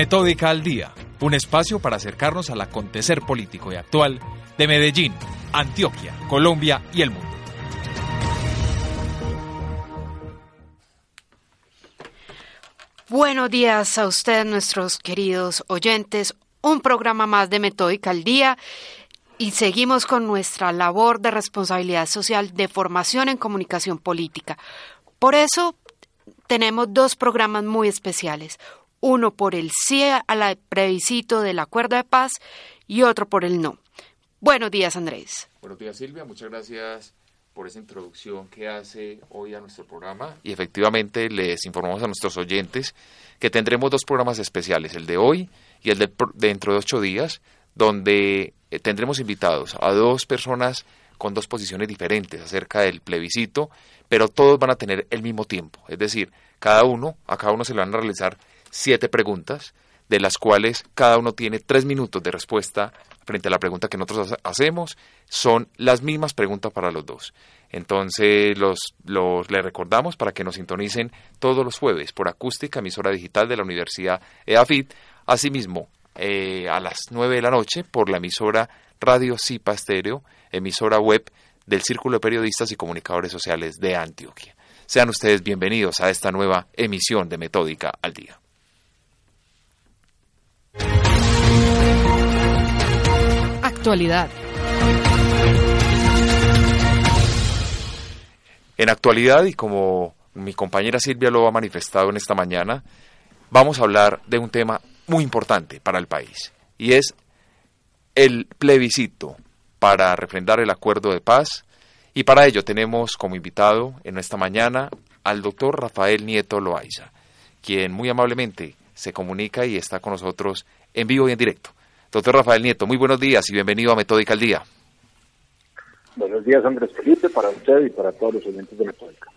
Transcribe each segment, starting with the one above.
Metódica al Día, un espacio para acercarnos al acontecer político y actual de Medellín, Antioquia, Colombia y el mundo. Buenos días a ustedes, nuestros queridos oyentes. Un programa más de Metódica al Día y seguimos con nuestra labor de responsabilidad social de formación en comunicación política. Por eso tenemos dos programas muy especiales uno por el sí al plebiscito del acuerdo de paz y otro por el no. Buenos días, Andrés. Buenos días, Silvia. Muchas gracias por esa introducción que hace hoy a nuestro programa. Y efectivamente les informamos a nuestros oyentes que tendremos dos programas especiales, el de hoy y el de dentro de ocho días, donde eh, tendremos invitados a dos personas con dos posiciones diferentes acerca del plebiscito, pero todos van a tener el mismo tiempo. Es decir, cada uno, a cada uno se le van a realizar siete preguntas, de las cuales cada uno tiene tres minutos de respuesta frente a la pregunta que nosotros hacemos. Son las mismas preguntas para los dos. Entonces, los, los le recordamos para que nos sintonicen todos los jueves por acústica, emisora digital de la Universidad EAFIT. Asimismo, eh, a las nueve de la noche por la emisora Radio Cipa Estéreo, emisora web del Círculo de Periodistas y Comunicadores Sociales de Antioquia. Sean ustedes bienvenidos a esta nueva emisión de Metódica al Día. Actualidad. En actualidad, y como mi compañera Silvia lo ha manifestado en esta mañana, vamos a hablar de un tema muy importante para el país, y es el plebiscito para refrendar el acuerdo de paz, y para ello tenemos como invitado en esta mañana al doctor Rafael Nieto Loaiza, quien muy amablemente se comunica y está con nosotros en vivo y en directo. Doctor Rafael Nieto, muy buenos días y bienvenido a Metódica al Día. Buenos días, Andrés Felipe, para usted y para todos los oyentes de Metódica.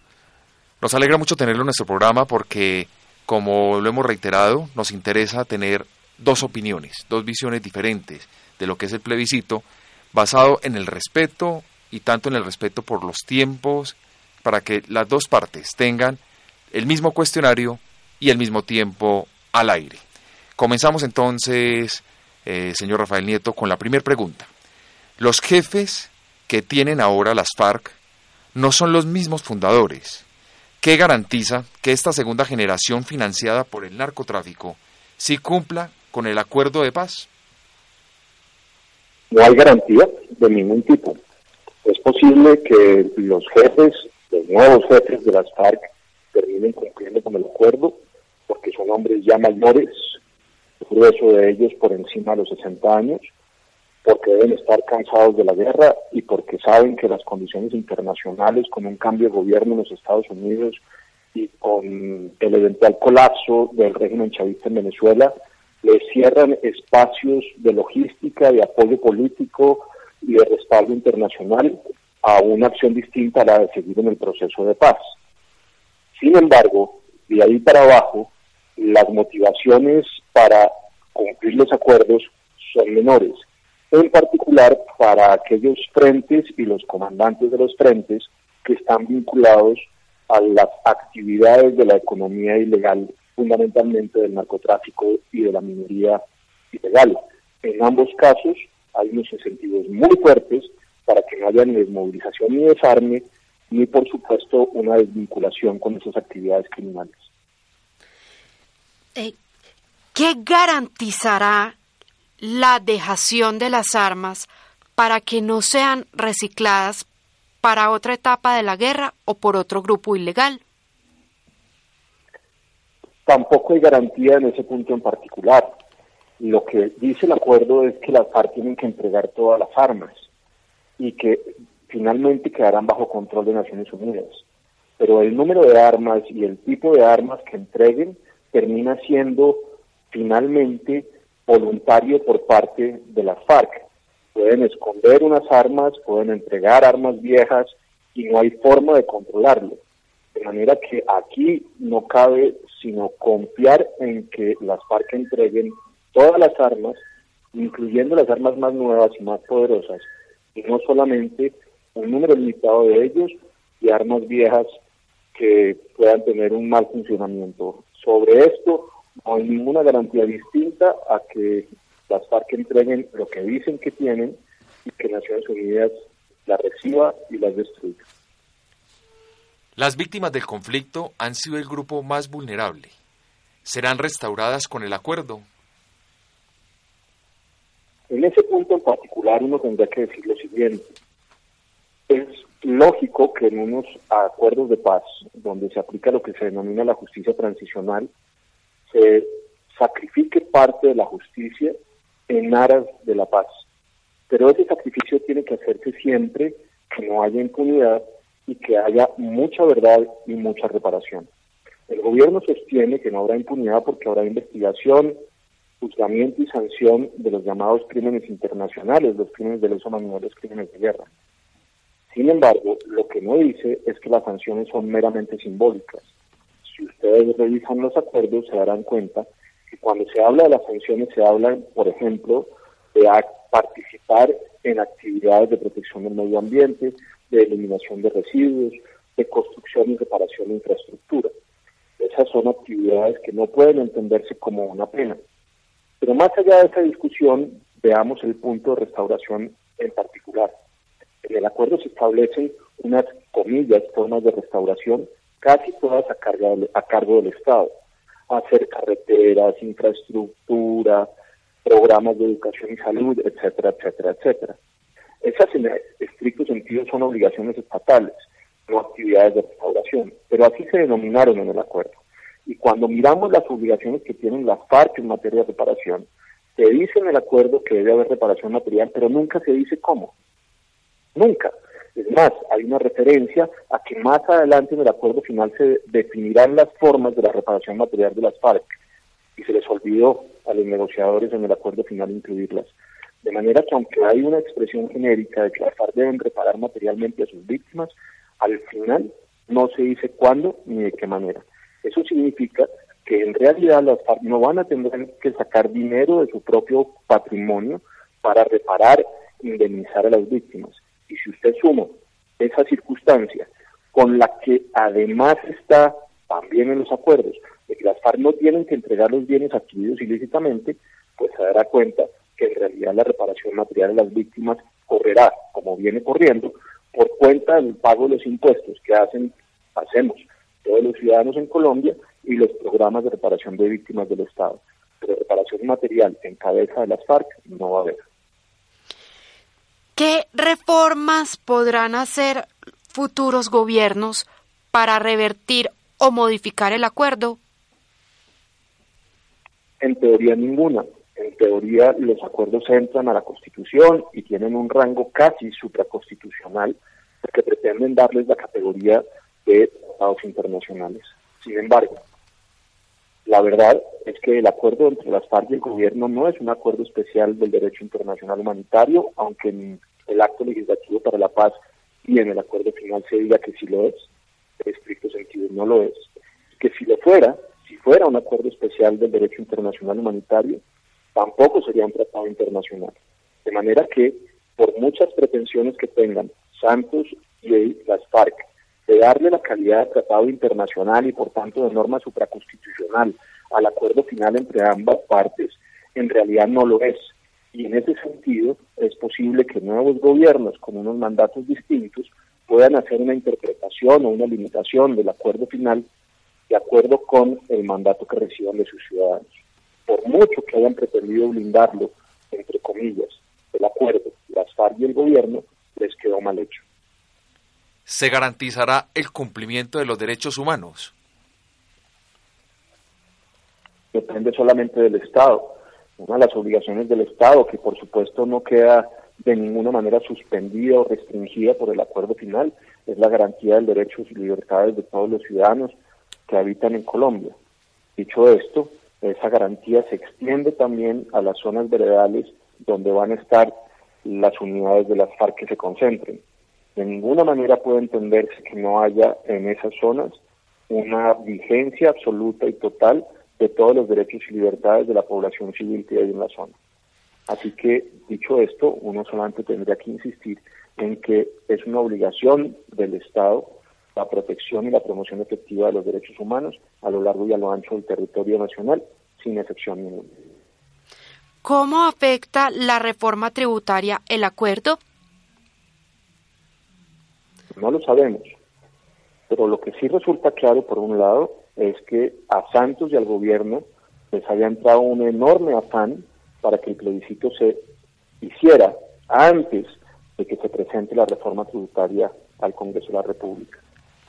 Nos alegra mucho tenerlo en nuestro programa porque, como lo hemos reiterado, nos interesa tener dos opiniones, dos visiones diferentes de lo que es el plebiscito, basado en el respeto y tanto en el respeto por los tiempos, para que las dos partes tengan el mismo cuestionario y el mismo tiempo al aire. Comenzamos entonces, eh, señor Rafael Nieto, con la primera pregunta. Los jefes que tienen ahora las FARC no son los mismos fundadores. ¿Qué garantiza que esta segunda generación financiada por el narcotráfico sí cumpla con el acuerdo de paz? No hay garantía de ningún tipo. Es posible que los jefes, los nuevos jefes de las FARC, terminen cumpliendo con el acuerdo, porque son hombres ya mayores, grueso de ellos por encima de los 60 años, porque deben estar cansados de la guerra y porque saben que las condiciones internacionales, con un cambio de gobierno en los Estados Unidos y con el eventual colapso del régimen chavista en Venezuela, les cierran espacios de logística, de apoyo político y de respaldo internacional a una acción distinta a la de seguir en el proceso de paz. Sin embargo, de ahí para abajo, las motivaciones para cumplir los acuerdos son menores, en particular para aquellos frentes y los comandantes de los frentes que están vinculados a las actividades de la economía ilegal, fundamentalmente del narcotráfico y de la minería ilegal. En ambos casos hay unos incentivos muy fuertes para que no haya ni desmovilización ni desarme, ni por supuesto una desvinculación con esas actividades criminales. Eh, ¿Qué garantizará la dejación de las armas para que no sean recicladas para otra etapa de la guerra o por otro grupo ilegal? Tampoco hay garantía en ese punto en particular. Lo que dice el acuerdo es que las FARC tienen que entregar todas las armas y que finalmente quedarán bajo control de Naciones Unidas. pero el número de armas y el tipo de armas que entreguen termina siendo finalmente voluntario por parte de las FARC. Pueden esconder unas armas, pueden entregar armas viejas y no hay forma de controlarlo. De manera que aquí no cabe sino confiar en que las FARC entreguen todas las armas, incluyendo las armas más nuevas y más poderosas, y no solamente un número limitado de ellos y armas viejas que puedan tener un mal funcionamiento. Sobre esto no hay ninguna garantía distinta a que las FARC entreguen lo que dicen que tienen y que Naciones Unidas las reciba y las destruya. Las víctimas del conflicto han sido el grupo más vulnerable. ¿Serán restauradas con el acuerdo? En ese punto en particular uno tendría que decir lo siguiente. Es lógico que en unos acuerdos de paz, donde se aplica lo que se denomina la justicia transicional, se sacrifique parte de la justicia en aras de la paz. Pero ese sacrificio tiene que hacerse siempre que no haya impunidad y que haya mucha verdad y mucha reparación. El gobierno sostiene que no habrá impunidad porque habrá investigación, juzgamiento y sanción de los llamados crímenes internacionales, los crímenes de lesa humanidad, los crímenes de guerra. Sin embargo, lo que no dice es que las sanciones son meramente simbólicas. Si ustedes revisan los acuerdos, se darán cuenta que cuando se habla de las sanciones, se habla, por ejemplo, de participar en actividades de protección del medio ambiente, de eliminación de residuos, de construcción y reparación de infraestructura. Esas son actividades que no pueden entenderse como una pena. Pero más allá de esa discusión, veamos el punto de restauración el acuerdo se establecen unas comillas, formas de restauración, casi todas a, cargo del Estado. Hacer carreteras, infraestructura, programas de educación y salud, etcétera, etcétera, etcétera. Esas en estricto sentido son obligaciones estatales, no actividades de restauración, pero así se denominaron en el acuerdo. Y cuando miramos las obligaciones que tienen las FARC en materia de reparación, se dice en el acuerdo que debe haber reparación material, pero nunca se dice cómo. Nunca. Es más, hay una referencia a que más adelante en el acuerdo final se definirán las formas de la reparación material de las FARC y se les olvidó a los negociadores en el acuerdo final incluirlas. De manera que aunque hay una expresión genérica de que las FARC deben reparar materialmente a sus víctimas, al final no se dice cuándo ni de qué manera. Eso significa que en realidad las FARC no van a tener que sacar dinero de su propio patrimonio para reparar, indemnizar a las víctimas. Y si usted suma esa circunstancia con la que además está también en los acuerdos de que las FARC no tienen que entregar los bienes adquiridos ilícitamente, pues se dará cuenta que en realidad la reparación material de las víctimas correrá, como viene corriendo, por cuenta del pago de los impuestos que hacen, hacemos todos los ciudadanos en Colombia y los programas de reparación de víctimas del Estado. Pero reparación material en cabeza de las FARC no va a haber. ¿Qué reformas podrán hacer futuros gobiernos para revertir o modificar el acuerdo? En teoría ninguna. En teoría los acuerdos entran a la Constitución y tienen un rango casi supraconstitucional porque pretenden darles la categoría de tratados internacionales. Sin embargo, la verdad es que el acuerdo entre las FARC y el gobierno no es un acuerdo especial del derecho internacional humanitario, aunque el acto legislativo para la paz y en el acuerdo final se diga que sí lo es, en estricto sentido no lo es. Que si lo fuera, si fuera un acuerdo especial del derecho internacional humanitario, tampoco sería un tratado internacional. De manera que, por muchas pretensiones que tengan Santos y las FARC de darle la calidad de tratado internacional y por tanto de norma supraconstitucional al acuerdo final entre ambas partes, en realidad no lo es. Y en ese sentido es posible que nuevos gobiernos con unos mandatos distintos puedan hacer una interpretación o una limitación del acuerdo final de acuerdo con el mandato que reciban de sus ciudadanos. Por mucho que hayan pretendido blindarlo, entre comillas, el acuerdo, las FARC y el gobierno, les quedó mal hecho se garantizará el cumplimiento de los derechos humanos? Depende solamente del Estado. Una de las obligaciones del Estado, que por supuesto no queda de ninguna manera suspendida o restringida por el acuerdo final, es la garantía de derechos y libertades de todos los ciudadanos que habitan en Colombia. Dicho esto, esa garantía se extiende también a las zonas veredales donde van a estar las unidades de las FARC que se concentren. De ninguna manera puede entenderse que no haya en esas zonas una vigencia absoluta y total de todos los derechos y libertades de la población civil que hay en la zona. Así que, dicho esto, uno solamente tendría que insistir en que es una obligación del Estado la protección y la promoción efectiva de los derechos humanos a lo largo y a lo ancho del territorio nacional, sin excepción ninguna. ¿Cómo afecta la reforma tributaria el acuerdo? No lo sabemos, pero lo que sí resulta claro, por un lado, es que a Santos y al gobierno les había entrado un enorme afán para que el plebiscito se hiciera antes de que se presente la reforma tributaria al Congreso de la República.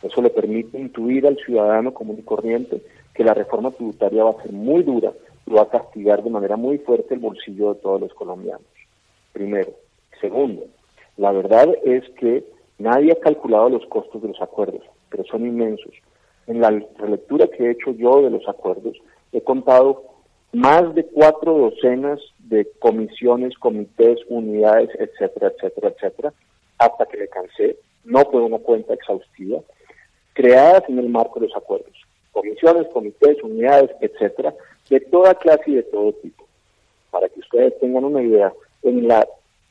Eso le permite intuir al ciudadano común y corriente que la reforma tributaria va a ser muy dura y va a castigar de manera muy fuerte el bolsillo de todos los colombianos. Primero. Segundo, la verdad es que nadie ha calculado los costos de los acuerdos, pero son inmensos. En la relectura que he hecho yo de los acuerdos, he contado más de cuatro docenas de comisiones, comités, unidades, etcétera, etcétera, etcétera, hasta que le cansé. No fue una cuenta exhaustiva, creadas en el marco de los acuerdos. Comisiones, comités, unidades, etcétera, de toda clase y de todo tipo. Para que ustedes tengan una idea, en la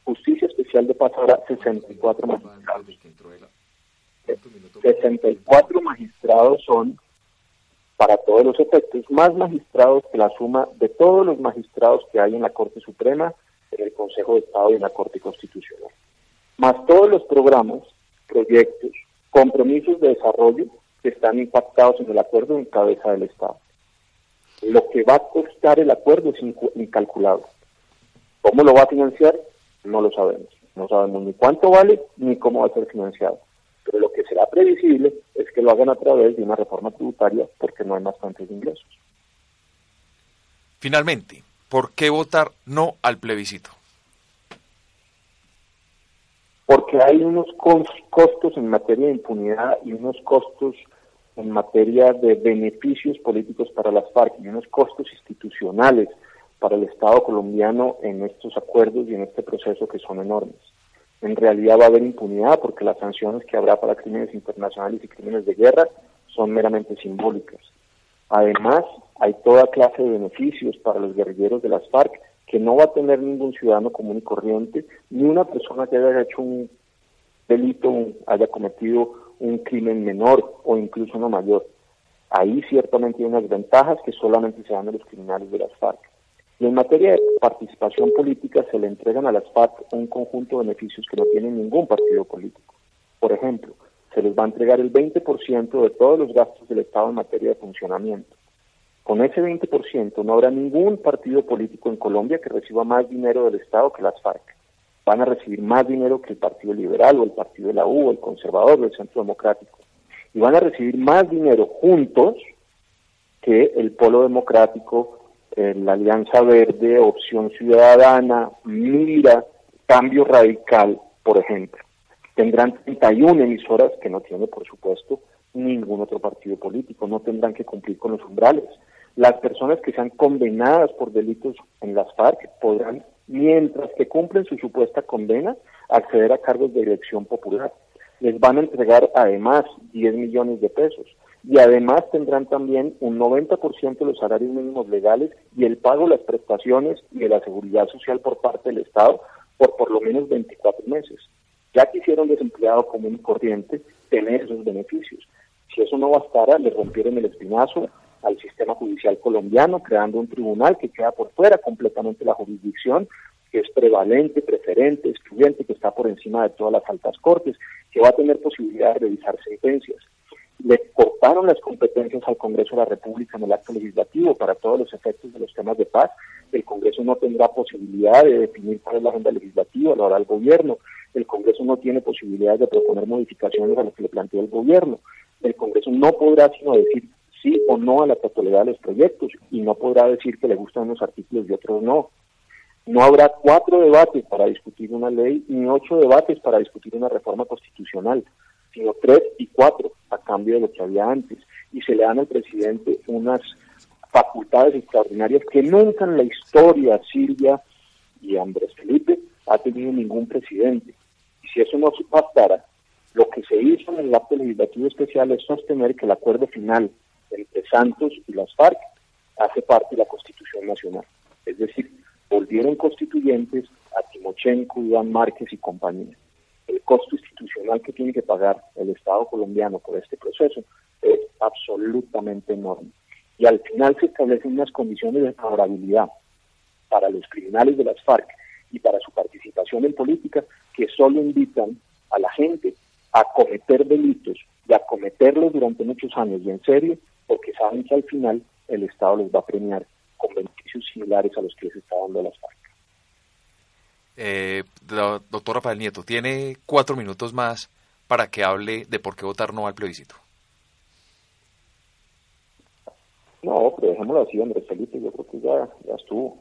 Justicia Especial de Paz habrá 64 magistrados. 64 magistrados son, para todos los efectos, más magistrados que la suma de todos los magistrados que hay en la Corte Suprema, en el Consejo de Estado y en la Corte Constitucional. Más todos los programas, proyectos, compromisos de desarrollo que están impactados en el acuerdo en cabeza del Estado. Lo que va a costar el acuerdo es incalculable. ¿Cómo lo va a financiar? No lo sabemos. No sabemos ni cuánto vale ni cómo va a ser financiado. Pero lo que será previsible es que lo hagan a través de una reforma tributaria porque no hay más fuentes de ingresos. Finalmente, ¿por qué votar no al plebiscito? porque hay unos costos en materia de impunidad y unos costos en materia de beneficios políticos para las FARC y unos costos institucionales para el Estado colombiano en estos acuerdos y en este proceso que son enormes. En realidad va a haber impunidad porque las sanciones que habrá para crímenes internacionales y crímenes de guerra son meramente simbólicas. Además, hay toda clase de beneficios para los guerrilleros de las FARC que no va a tener ningún ciudadano común y corriente, ni una persona que haya hecho un delito, haya cometido un crimen menor o incluso uno mayor. Ahí ciertamente hay unas ventajas que solamente se dan a los criminales de las FARC. En materia de participación política se le entregan a las FARC un conjunto de beneficios que no tiene ningún partido político. Por ejemplo, se les va a entregar el 20% de todos los gastos del Estado en materia de funcionamiento. Con ese 20% no habrá ningún partido político en Colombia que reciba más dinero del Estado que las FARC. Van a recibir más dinero que el Partido Liberal o el Partido de la U o el Conservador o el Centro Democrático. Y van a recibir más dinero juntos que el Polo Democrático, la Alianza Verde, Opción Ciudadana, Mira, Cambio Radical, por ejemplo. Tendrán 31 emisoras que no tiene, por supuesto, ningún otro partido político. No tendrán que cumplir con los umbrales. Las personas que sean condenadas por delitos en las FARC podrán, mientras que cumplen su supuesta condena, acceder a cargos de elección popular. Les van a entregar además 10 millones de pesos y además tendrán también un 90% de los salarios mínimos legales y el pago de las prestaciones y de la seguridad social por parte del Estado por por lo menos 24 meses. Ya quisieron desempleado común y corriente tener esos beneficios. Si eso no bastara, le rompieron el espinazo al sistema judicial colombiano, creando un tribunal que queda por fuera completamente la jurisdicción, que es prevalente, preferente, excluyente, que está por encima de todas las altas cortes, que va a tener posibilidad de revisar sentencias. Le cortaron las competencias al Congreso de la República en el acto legislativo para todos los efectos de los temas de paz. El Congreso no tendrá posibilidad de definir cuál es la agenda legislativa, lo hará el gobierno. El Congreso no tiene posibilidad de proponer modificaciones a lo que le plantea el gobierno. El Congreso no podrá sino decir sí o no a la totalidad de los proyectos y no podrá decir que le gustan unos artículos y otros no. No habrá cuatro debates para discutir una ley ni ocho debates para discutir una reforma constitucional. Sino tres y cuatro a cambio de lo que había antes. Y se le dan al presidente unas facultades extraordinarias que nunca en la historia Silvia y Andrés Felipe ha tenido ningún presidente. Y si eso no bastara, lo que se hizo en el acto legislativo especial es sostener que el acuerdo final entre Santos y las FARC hace parte de la Constitución Nacional. Es decir, volvieron constituyentes a Timochenko, Iván Márquez y compañía. Costo institucional que tiene que pagar el Estado colombiano por este proceso es absolutamente enorme. Y al final se establecen unas condiciones de favorabilidad para los criminales de las FARC y para su participación en política que solo invitan a la gente a cometer delitos y a cometerlos durante muchos años y en serio, porque saben que al final el Estado les va a premiar con beneficios similares a los que les está dando las FARC. Eh, doctor Rafael Nieto, tiene cuatro minutos más para que hable de por qué votar no al plebiscito. No, pero dejémoslo así, Andrés Felipe, yo creo que ya, ya estuvo.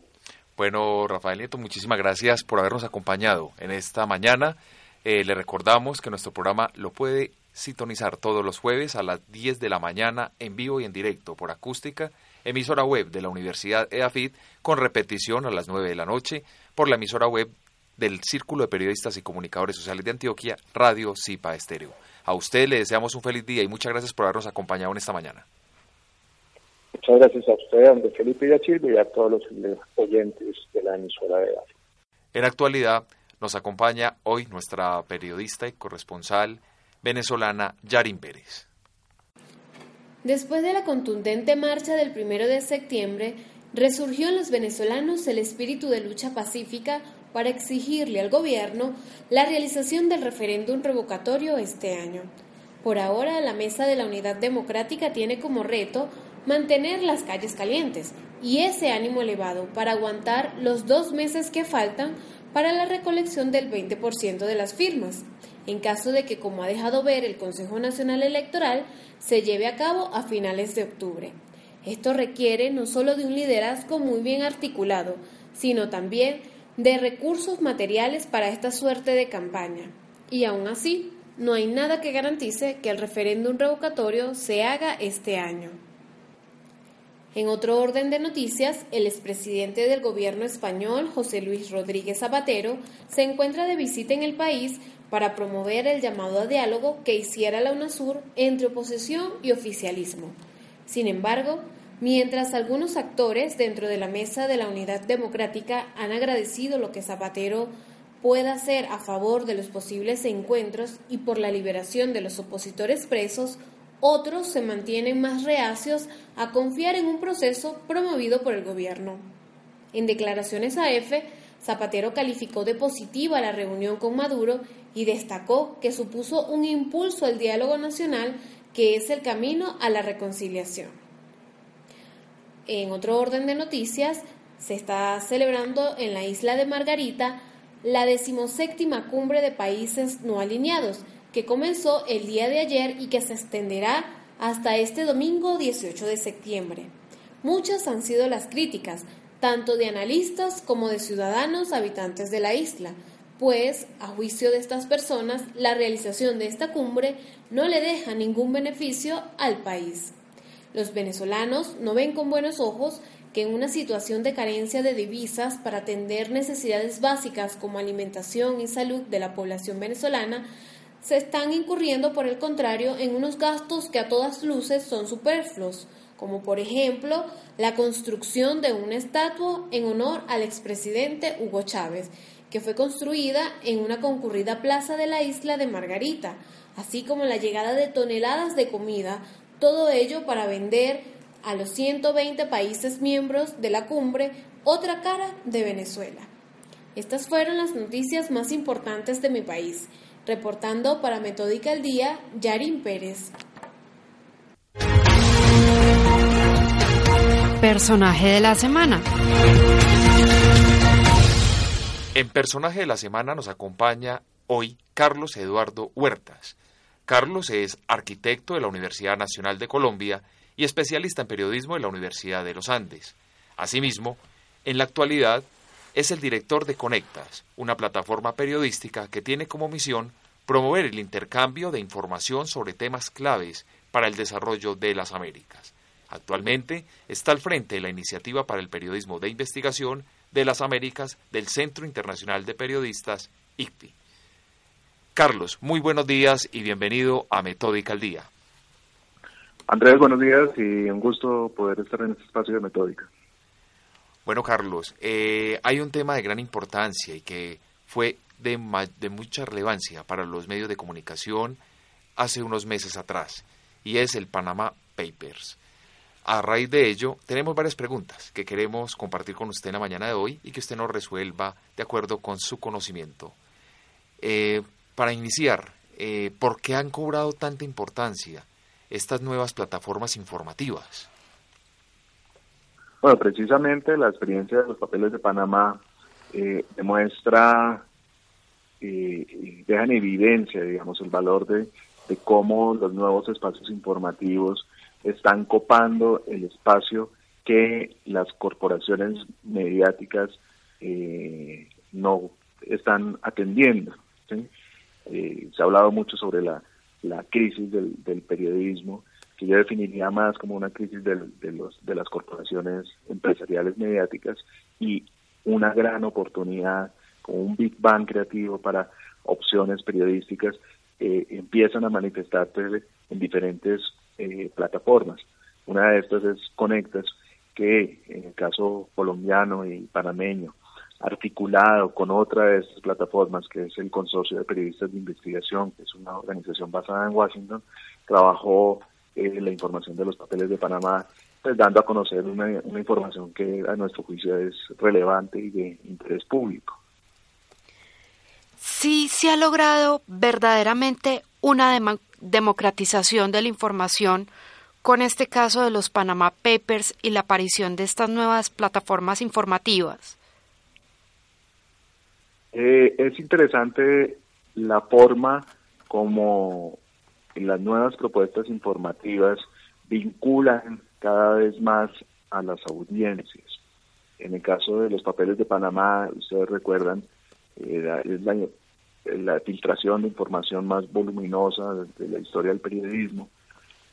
Bueno, Rafael Nieto, muchísimas gracias por habernos acompañado en esta mañana. Eh, le recordamos que nuestro programa lo puede sintonizar todos los jueves a las 10 de la mañana en vivo y en directo por acústica, emisora web de la Universidad EAFIT, con repetición a las 9 de la noche por la emisora web del Círculo de Periodistas y Comunicadores Sociales de Antioquia, Radio Cipa Estéreo. A usted le deseamos un feliz día y muchas gracias por habernos acompañado en esta mañana. Muchas gracias a usted, Andrés Felipe y a todos los oyentes de la emisora de EAFIT. En actualidad, nos acompaña hoy nuestra periodista y corresponsal venezolana Yarin Pérez. Después de la contundente marcha del primero de septiembre, resurgió en los venezolanos el espíritu de lucha pacífica para exigirle al gobierno la realización del referéndum revocatorio este año. Por ahora, la Mesa de la Unidad Democrática tiene como reto mantener las calles calientes y ese ánimo elevado para aguantar los dos meses que faltan para la recolección del 20% de las firmas, en caso de que, como ha dejado ver el Consejo Nacional Electoral, se lleve a cabo a finales de octubre. Esto requiere no solo de un liderazgo muy bien articulado, sino también de recursos materiales para esta suerte de campaña. Y aún así, no hay nada que garantice que el referéndum revocatorio se haga este año. En otro orden de noticias, el expresidente del gobierno español, José Luis Rodríguez Zapatero, se encuentra de visita en el país para promover el llamado a diálogo que hiciera la UNASUR entre oposición y oficialismo. Sin embargo, mientras algunos actores dentro de la mesa de la Unidad Democrática han agradecido lo que Zapatero pueda hacer a favor de los posibles encuentros y por la liberación de los opositores presos, otros se mantienen más reacios a confiar en un proceso promovido por el gobierno. En declaraciones a EFE, Zapatero calificó de positiva la reunión con Maduro y destacó que supuso un impulso al diálogo nacional que es el camino a la reconciliación. En otro orden de noticias, se está celebrando en la isla de Margarita la decimoséptima cumbre de países no alineados, que comenzó el día de ayer y que se extenderá hasta este domingo 18 de septiembre. Muchas han sido las críticas, tanto de analistas como de ciudadanos habitantes de la isla, pues, a juicio de estas personas, la realización de esta cumbre no le deja ningún beneficio al país. Los venezolanos no ven con buenos ojos que en una situación de carencia de divisas para atender necesidades básicas como alimentación y salud de la población venezolana, se están incurriendo, por el contrario, en unos gastos que a todas luces son superfluos, como por ejemplo la construcción de una estatua en honor al expresidente Hugo Chávez, que fue construida en una concurrida plaza de la isla de Margarita, así como la llegada de toneladas de comida, todo ello para vender a los 120 países miembros de la cumbre otra cara de Venezuela. Estas fueron las noticias más importantes de mi país. Reportando para Metódica al Día, Yarin Pérez. Personaje de la semana. En Personaje de la semana nos acompaña hoy Carlos Eduardo Huertas. Carlos es arquitecto de la Universidad Nacional de Colombia y especialista en periodismo de la Universidad de los Andes. Asimismo, en la actualidad es el director de Conectas, una plataforma periodística que tiene como misión promover el intercambio de información sobre temas claves para el desarrollo de las Américas. Actualmente está al frente de la Iniciativa para el Periodismo de Investigación de las Américas del Centro Internacional de Periodistas, ICPI. Carlos, muy buenos días y bienvenido a Metódica al Día. Andrés, buenos días y un gusto poder estar en este espacio de Metódica. Bueno, Carlos, eh, hay un tema de gran importancia y que fue de, de mucha relevancia para los medios de comunicación hace unos meses atrás, y es el Panama Papers. A raíz de ello, tenemos varias preguntas que queremos compartir con usted en la mañana de hoy y que usted nos resuelva de acuerdo con su conocimiento. Eh, para iniciar, eh, ¿por qué han cobrado tanta importancia estas nuevas plataformas informativas? Bueno, precisamente la experiencia de los papeles de Panamá eh, demuestra y deja en evidencia, digamos, el valor de, cómo los nuevos espacios informativos están copando el espacio que las corporaciones mediáticas eh, no están atendiendo. Eh, se ha hablado mucho sobre la, la crisis del, periodismo, que yo definiría más como una crisis de, los, de las corporaciones empresariales mediáticas y una gran oportunidad, como un Big Bang creativo para opciones periodísticas, eh, empiezan a manifestarse en diferentes eh, plataformas. Una de estas es Conectas, que en el caso colombiano y panameño, articulado con otra de estas plataformas, que es el Consorcio de Periodistas de Investigación, que es una organización basada en Washington, trabajó eh, la información de los papeles de Panamá, pues dando a conocer una, información que a nuestro juicio es relevante y de interés público. Sí, se ha logrado verdaderamente una democratización de la información con este caso de los Panama Papers y la aparición de estas nuevas plataformas informativas? Eh, es interesante la forma como las nuevas propuestas informativas vinculan cada vez más a las audiencias. En el caso de los papeles de Panamá, ustedes recuerdan, eh, es la filtración de información más voluminosa de la historia del periodismo,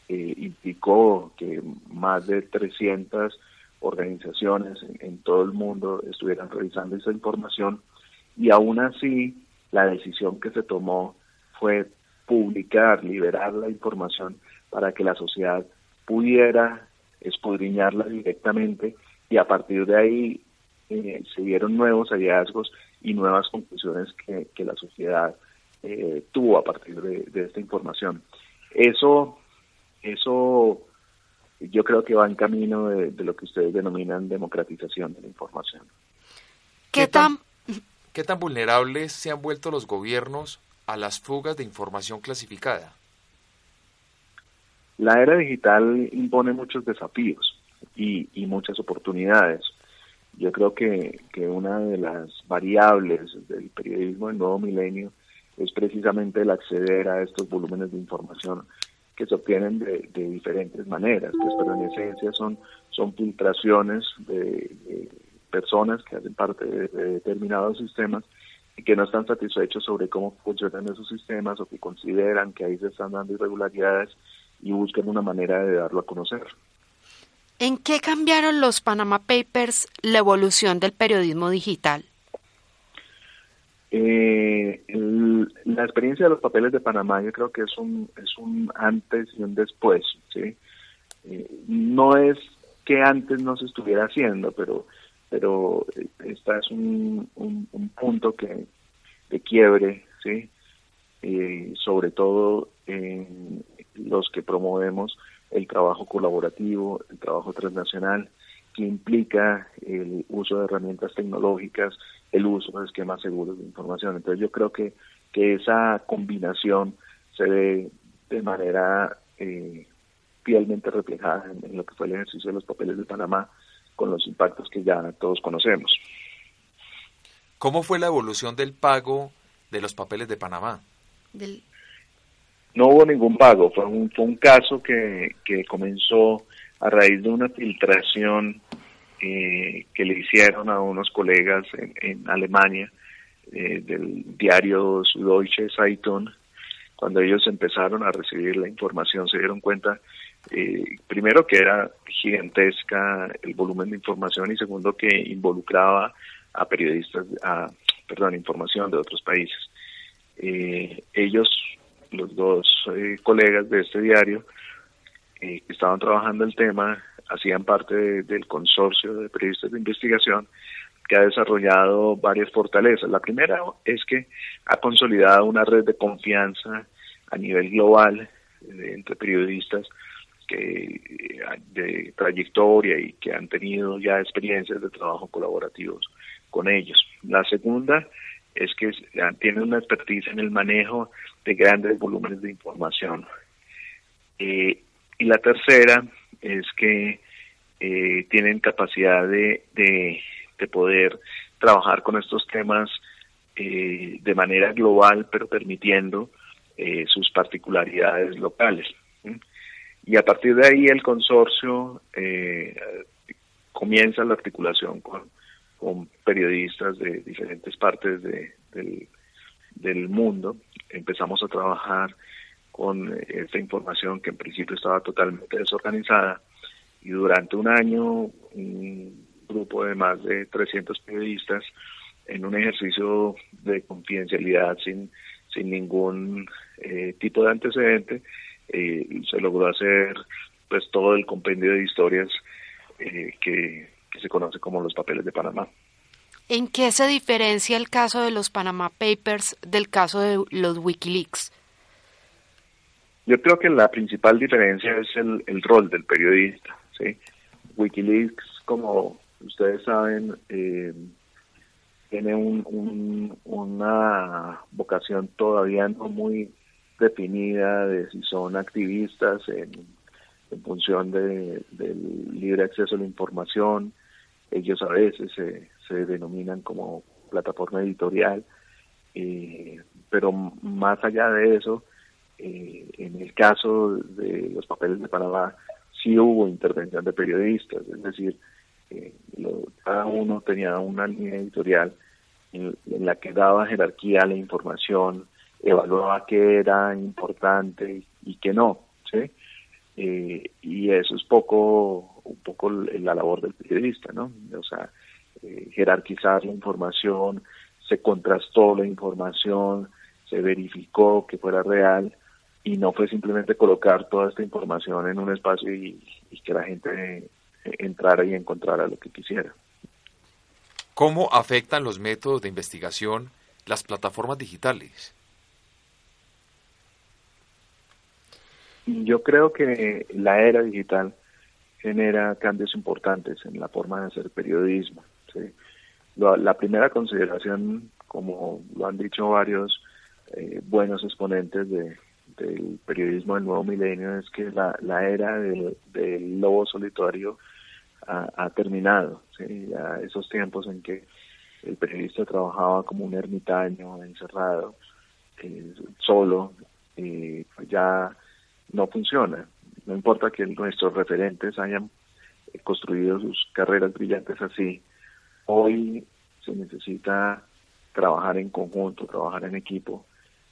eh, implicó que más de 300 organizaciones en, todo el mundo estuvieran revisando esa información y aún así la decisión que se tomó fue publicar, liberar la información para que la sociedad pudiera escudriñarla directamente y a partir de ahí eh, se dieron nuevos hallazgos y nuevas conclusiones que, la sociedad eh, tuvo a partir de, esta información. Eso, eso yo creo que va en camino de, lo que ustedes denominan democratización de la información. ¿Qué tan, ¿Qué tan vulnerables se han vuelto los gobiernos a las fugas de información clasificada? La era digital impone muchos desafíos y, muchas oportunidades. Yo creo que, que una de las variables del periodismo del nuevo milenio es precisamente el acceder a estos volúmenes de información que se obtienen de, diferentes maneras, pues, pero en esencia son, son filtraciones de, personas que hacen parte de, determinados sistemas y que no están satisfechos sobre cómo funcionan esos sistemas o que consideran que ahí se están dando irregularidades y buscan una manera de darlo a conocer. ¿En qué cambiaron los Panama Papers la evolución del periodismo digital? Eh, la experiencia de los papeles de Panamá yo creo que es un, es un antes y un después. ¿sí? Eh, no es que antes no se estuviera haciendo, pero, pero esta es un, un, punto que, de quiebre, ¿sí? Eh, sobre todo en los que promovemos el trabajo colaborativo, el trabajo transnacional, que implica el uso de herramientas tecnológicas, el uso de esquemas seguros de información. Entonces yo creo que, que esa combinación se ve de manera eh, fielmente reflejada en, lo que fue el ejercicio de los papeles de Panamá con los impactos que ya todos conocemos. ¿Cómo fue la evolución del pago de los papeles de Panamá? Del, no hubo ningún pago, fue un, fue un caso que, que comenzó a raíz de una filtración eh, que le hicieron a unos colegas en, Alemania eh, del diario Süddeutsche Zeitung cuando ellos empezaron a recibir la información se dieron cuenta eh, primero que era gigantesca el volumen de información y segundo que involucraba a periodistas, a, perdón, información de otros países. Eh, ellos, los dos eh, colegas de este diario, que estaban trabajando el tema, hacían parte del consorcio de periodistas de investigación que ha desarrollado varias fortalezas. La primera es que ha consolidado una red de confianza a nivel global entre periodistas que de trayectoria y que han tenido ya experiencias de trabajo colaborativos con ellos. La segunda es que tienen una expertise en el manejo de grandes volúmenes de información. Eh, y la tercera es que eh, tienen capacidad de, de, poder trabajar con estos temas eh, de manera global, pero permitiendo sus particularidades locales. Y a partir de ahí el consorcio eh, comienza la articulación con, periodistas de diferentes partes del, mundo. Empezamos a trabajar con esta información que en principio estaba totalmente desorganizada y durante un año un grupo de más de 300 periodistas en un ejercicio de confidencialidad sin, sin ningún eh, tipo de antecedente eh, se logró hacer pues todo el compendio de historias eh, que, se conoce como los papeles de Panamá. ¿En qué se diferencia el caso de los Panama Papers del caso de los Wikileaks? Yo creo que la principal diferencia es el, el rol del periodista. ¿sí? Wikileaks, como ustedes saben, eh, tiene un, una vocación todavía no muy definida de si son activistas en, función de, del libre acceso a la información. Ellos a veces se, denominan como plataforma editorial, eh, pero más allá de eso, eh, en el caso de los papeles de Panamá, sí hubo intervención de periodistas, es decir, eh, cada uno tenía una línea editorial en, la que daba jerarquía a la información, evaluaba qué era importante y qué no, ¿sí? Eh, y eso es poco, un poco la labor del periodista, ¿no? O sea, eh, jerarquizar la información, se contrastó la información, se verificó que fuera real y no fue simplemente colocar toda esta información en un espacio y, y que la gente entrara y encontrara lo que quisiera. ¿Cómo afectan los métodos de investigación las plataformas digitales? Yo creo que la era digital genera cambios importantes en la forma de hacer periodismo. La, primera consideración, como lo han dicho varios eh, buenos exponentes del periodismo del nuevo milenio, es que la, era del, lobo solitario ha, terminado. esos tiempos en que el periodista trabajaba como un ermitaño, encerrado, eh, solo, eh, ya no funciona. No importa que nuestros referentes hayan construido sus carreras brillantes así, hoy se necesita trabajar en conjunto, trabajar en equipo,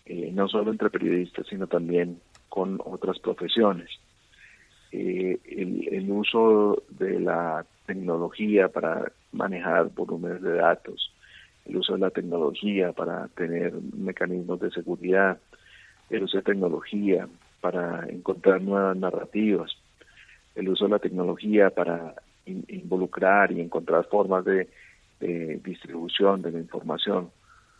eh, no solo entre periodistas, sino también con otras profesiones. Eh, el, el, uso de la tecnología para manejar volúmenes de datos, el uso de la tecnología para tener mecanismos de seguridad, el uso de tecnología para encontrar nuevas narrativas, el uso de la tecnología para involucrar y encontrar formas de, distribución de la información.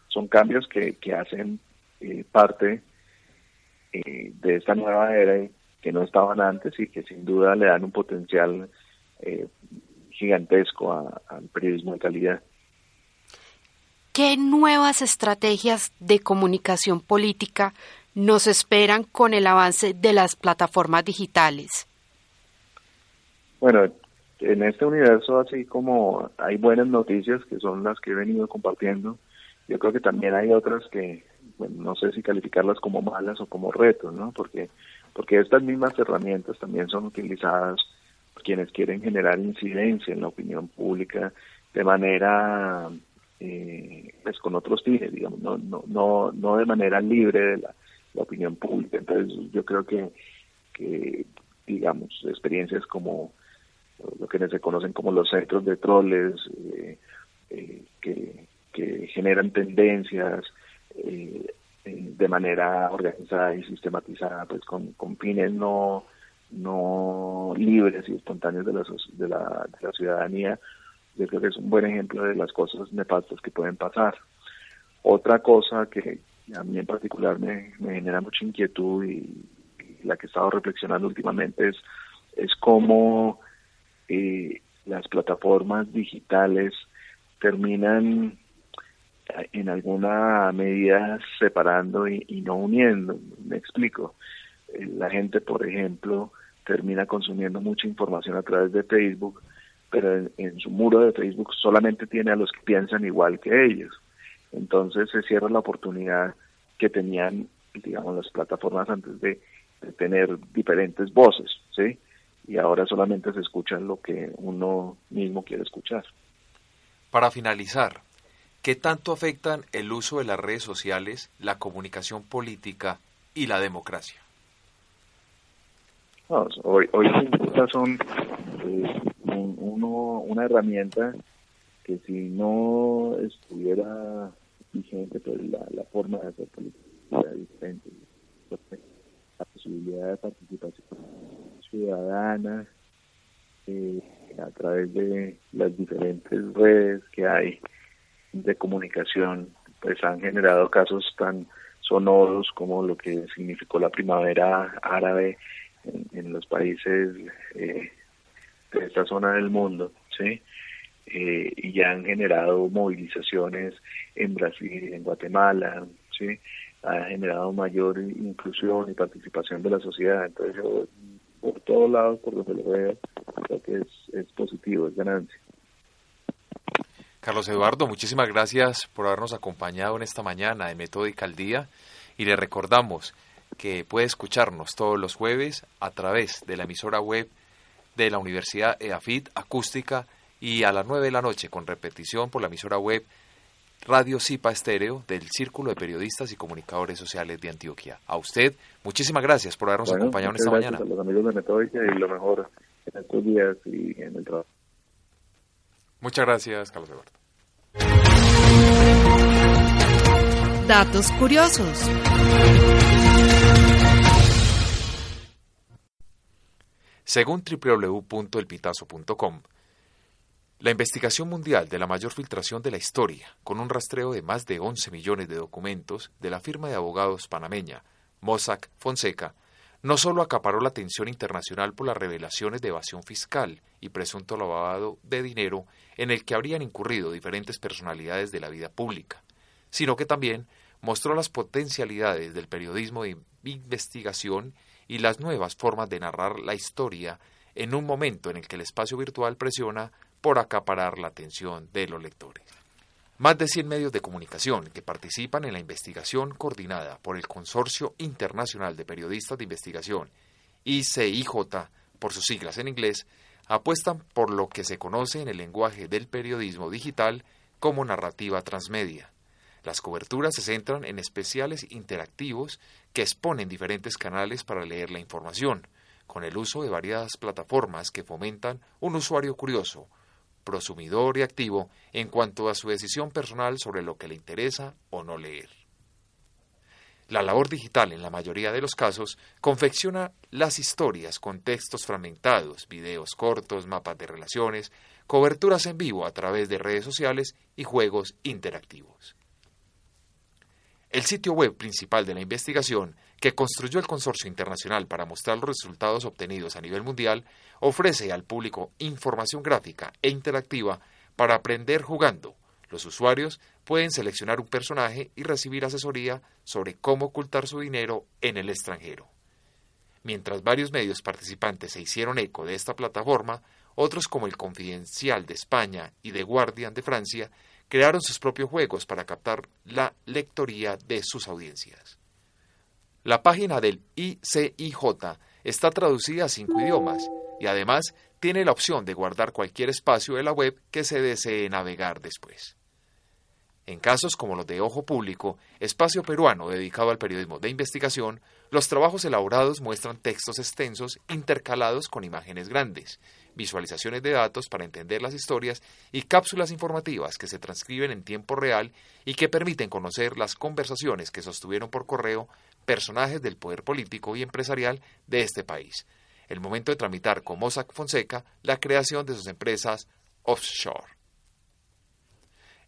Son cambios que, que hacen eh, parte eh, de esta nueva era que no estaban antes y que sin duda le dan un potencial eh, gigantesco al periodismo de calidad. ¿Qué nuevas estrategias de comunicación política nos esperan con el avance de las plataformas digitales? Bueno, en este universo, así como hay buenas noticias que son las que he venido compartiendo, yo creo que también hay otras que, bueno, no sé si calificarlas como malas o como retos, ¿no? Porque, porque estas mismas herramientas también son utilizadas por quienes quieren generar incidencia en la opinión pública de manera, eh, pues con otros fines, digamos, no, no, no, no de manera libre de la la opinión pública. Entonces yo creo que, digamos, experiencias como lo que se conocen como los centros de troles, eh, eh, que, generan tendencias eh, de manera organizada y sistematizada, pues con, con fines no no libres y espontáneos de la, de la, de la ciudadanía, yo creo que es un buen ejemplo de las cosas nefastas que pueden pasar. Otra cosa que a mí en particular me, genera mucha inquietud y, la que he estado reflexionando últimamente es, es cómo eh, las plataformas digitales terminan eh, en alguna medida separando y, no uniendo. Me explico. Eh, la gente, por ejemplo, termina consumiendo mucha información a través de Facebook, pero en, su muro de Facebook solamente tiene a los que piensan igual que ellos. Entonces se cierra la oportunidad que tenían, digamos, las plataformas antes de, tener diferentes voces, ¿sí? Y ahora solamente se escucha lo que uno mismo quiere escuchar. Para finalizar, ¿qué tanto afectan el uso de las redes sociales, la comunicación política y la democracia? hoy, hoy son eh, uno, una herramienta que si no estuviera vigente, pues la, forma de hacer política sería diferente. La posibilidad de participación ciudadana eh, a través de las diferentes redes que hay de comunicación, pues han generado casos tan sonoros como lo que significó la primavera árabe en, los países eh, de esta zona del mundo, ¿sí? Eh, y ya han generado movilizaciones en Brasil, en Guatemala, ¿sí? Ha generado mayor inclusión y participación de la sociedad. Entonces por todos lados, por donde lo veo, creo que es, es positivo, es ganancia. Carlos Eduardo, muchísimas gracias por habernos acompañado en esta mañana de Metódica al Día y le recordamos que puede escucharnos todos los jueves a través de la emisora web de la Universidad EAFIT Acústica y a las 9 de la noche con repetición por la emisora web Radio Cipa Estéreo del Círculo de Periodistas y Comunicadores Sociales de Antioquia. A usted, muchísimas gracias por habernos acompañado en esta mañana. A los amigos de Metódica y lo mejor en estos días y en el trabajo. Muchas gracias, Carlos Eduardo. Datos curiosos. Según www.elpitazo.com, la investigación mundial de la mayor filtración de la historia, con un rastreo de más de 11 millones de documentos de la firma de abogados panameña Mossack Fonseca, no solo acaparó la atención internacional por las revelaciones de evasión fiscal y presunto lavado de dinero en el que habrían incurrido diferentes personalidades de la vida pública, sino que también mostró las potencialidades del periodismo de investigación y las nuevas formas de narrar la historia en un momento en el que el espacio virtual presiona por acaparar la atención de los lectores. Más de 100 medios de comunicación que participan en la investigación coordinada por el Consorcio Internacional de Periodistas de Investigación, ICIJ por sus siglas en inglés, apuestan por lo que se conoce en el lenguaje del periodismo digital como narrativa transmedia. Las coberturas se centran en especiales interactivos que exponen diferentes canales para leer la información, con el uso de variadas plataformas que fomentan un usuario curioso, prosumidor y activo en cuanto a su decisión personal sobre lo que le interesa o no leer. La labor digital, en la mayoría de los casos, confecciona las historias con textos fragmentados, videos cortos, mapas de relaciones, coberturas en vivo a través de redes sociales y juegos interactivos. El sitio web principal de la investigación, que construyó el Consorcio Internacional para mostrar los resultados obtenidos a nivel mundial, ofrece al público información gráfica e interactiva para aprender jugando. Los usuarios pueden seleccionar un personaje y recibir asesoría sobre cómo ocultar su dinero en el extranjero. Mientras varios medios participantes se hicieron eco de esta plataforma, otros como el Confidencial de España y The Guardian de Francia crearon sus propios juegos para captar la lectoría de sus audiencias. La página del ICIJ está traducida a cinco idiomas y además tiene la opción de guardar cualquier espacio de la web que se desee navegar después. En casos como los de Ojo Público, espacio peruano dedicado al periodismo de investigación, los trabajos elaborados muestran textos extensos intercalados con imágenes grandes, visualizaciones de datos para entender las historias y cápsulas informativas que se transcriben en tiempo real y que permiten conocer las conversaciones que sostuvieron por correo personajes del poder político y empresarial de este país. El momento de tramitar con Mossack Fonseca la creación de sus empresas offshore.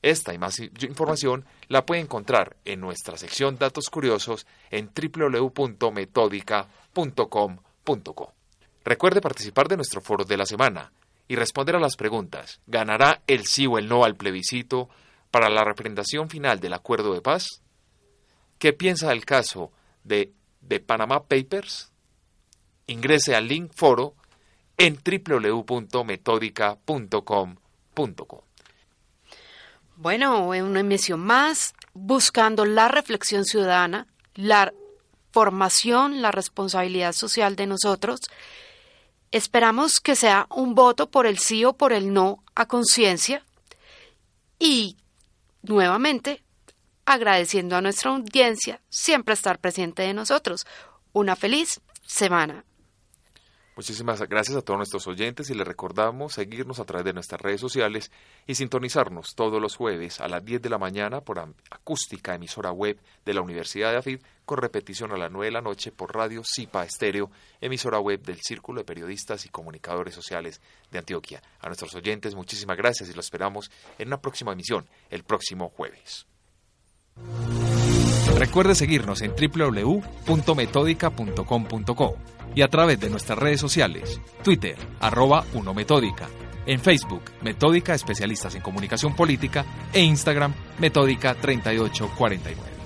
Esta y más información la puede encontrar en nuestra sección Datos Curiosos en www.metódica.com.co. Recuerde participar de nuestro foro de la semana y responder a las preguntas. ¿Ganará el sí o el no al plebiscito para la representación final del acuerdo de paz? ¿Qué piensa del caso de, de Panama Papers? Ingrese al link foro en www.metódica.com.co. Bueno, una emisión más buscando la reflexión ciudadana, la formación, la responsabilidad social de nosotros. Esperamos que sea un voto por el sí o por el no a conciencia y nuevamente agradeciendo a nuestra audiencia siempre estar presente de nosotros. Una feliz semana. Muchísimas gracias a todos nuestros oyentes y les recordamos seguirnos a través de nuestras redes sociales y sintonizarnos todos los jueves a las 10 de la mañana por acústica emisora web de la Universidad de AFID con repetición a las 9 de la noche por Radio Cipa Estéreo, emisora web del Círculo de Periodistas y Comunicadores Sociales de Antioquia. A nuestros oyentes muchísimas gracias y los esperamos en una próxima emisión el próximo jueves. Recuerde seguirnos en www.metodica.com.co y a través de nuestras redes sociales, Twitter, arroba Uno en Facebook, Metódica Especialistas en Comunicación Política e Instagram, Metódica 3849.